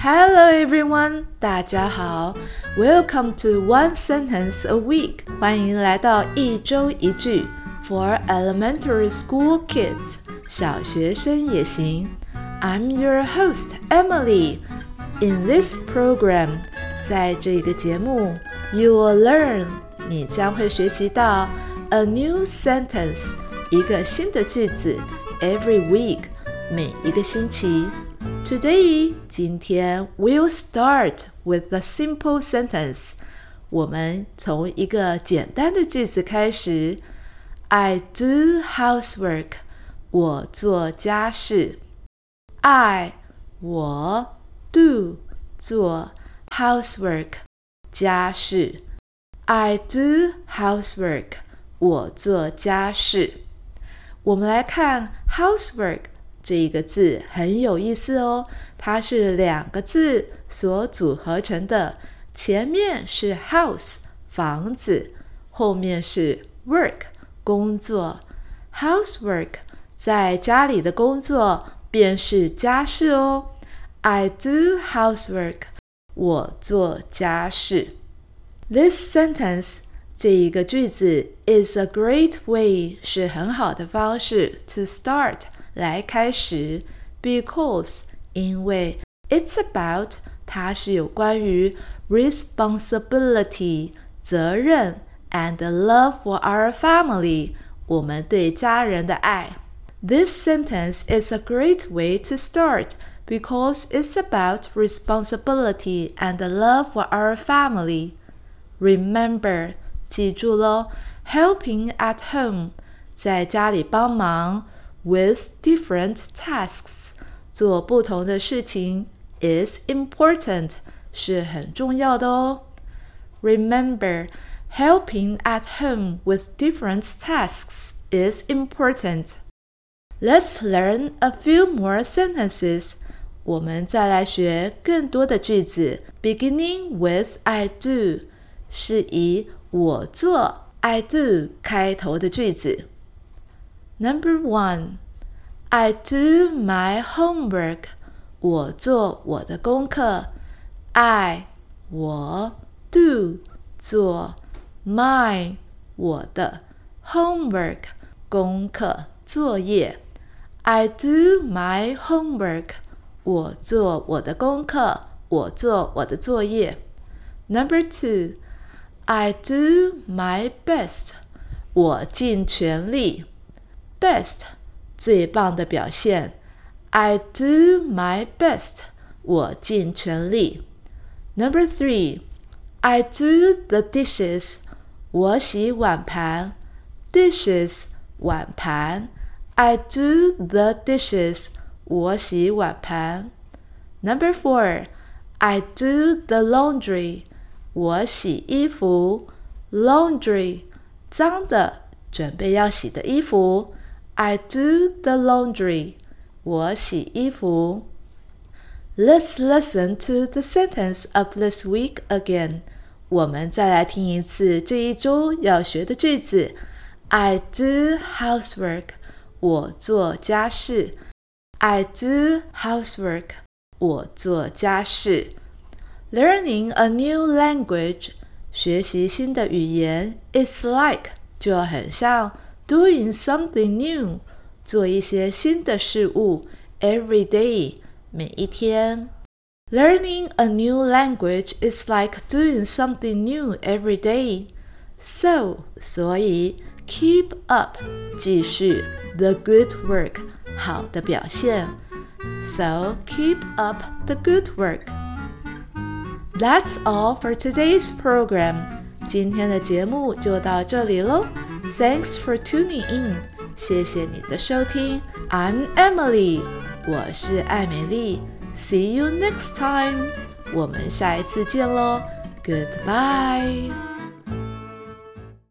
Hello everyone，大家好，Welcome to One Sentence a Week，欢迎来到一周一句 for elementary school kids，小学生也行。I'm your host Emily. In this program，在这个节目，you will learn，你将会学习到 a new sentence，一个新的句子，every week，每一个星期。 Today，今天 we'll start with a simple sentence。我们从一个简单的句子开始。I do housework。我做家事。I 我 do 做 housework 家事。I do housework。我做家事。我们来看 housework。 这一个字很有意思哦，它是两个字所组合成的，前面是 house 房子，后面是 work 工作。housework 在家里的工作便是家事哦。I do housework，我做家事。This sentence 这一个句子 is a great way 是很好的方式 to start。来开始，because 因为 it's about 它是有关于 responsibility 责任 and love for our family 我们对家人的爱。This sentence is a great way to start because it's about responsibility and love for our family. Remember，记住喽，helping at home 在家里帮忙。 with different tasks，做不同的事情 is important，是很重要的哦。Remember, helping at home with different tasks is important. Let's learn a few more sentences. 我们再来学更多的句子，beginning with I do，是以我做 I do 开头的句子。 Number one, I do my homework. 我做我的功课。I 我 do 做 my 我的 homework 功课作业。I do my homework. 我做我的功课，我做我的作业。Number two, I do my best. 我尽全力。 Best 最棒的表现。I do my best，我尽全力。Number three, I do the dishes，我洗碗盘。Dishes 碗盘。I do the dishes，我洗碗盘。Number four, I do the laundry，我洗衣服。Laundry 脏的，准备要洗的衣服。I do the laundry. 我洗衣服。Let's listen to the sentence of this week again. 我们再来听一次这一周要学的句子。I do housework. 我做家事。I do housework. 我做家事。Learning a new language. 学习新的语言 is like 就很像 doing something new，做一些新的事物，every day，每一天。Learning a new language is like doing something new every day. So，所以 keep up，继续 the good work，好的表现。So keep up the good work. That's all for today's program. 今天的节目就到这里喽。 Thanks for tuning in，谢谢你的收听。I'm Emily，我是艾美丽。See you next time，我们下一次见喽。Goodbye。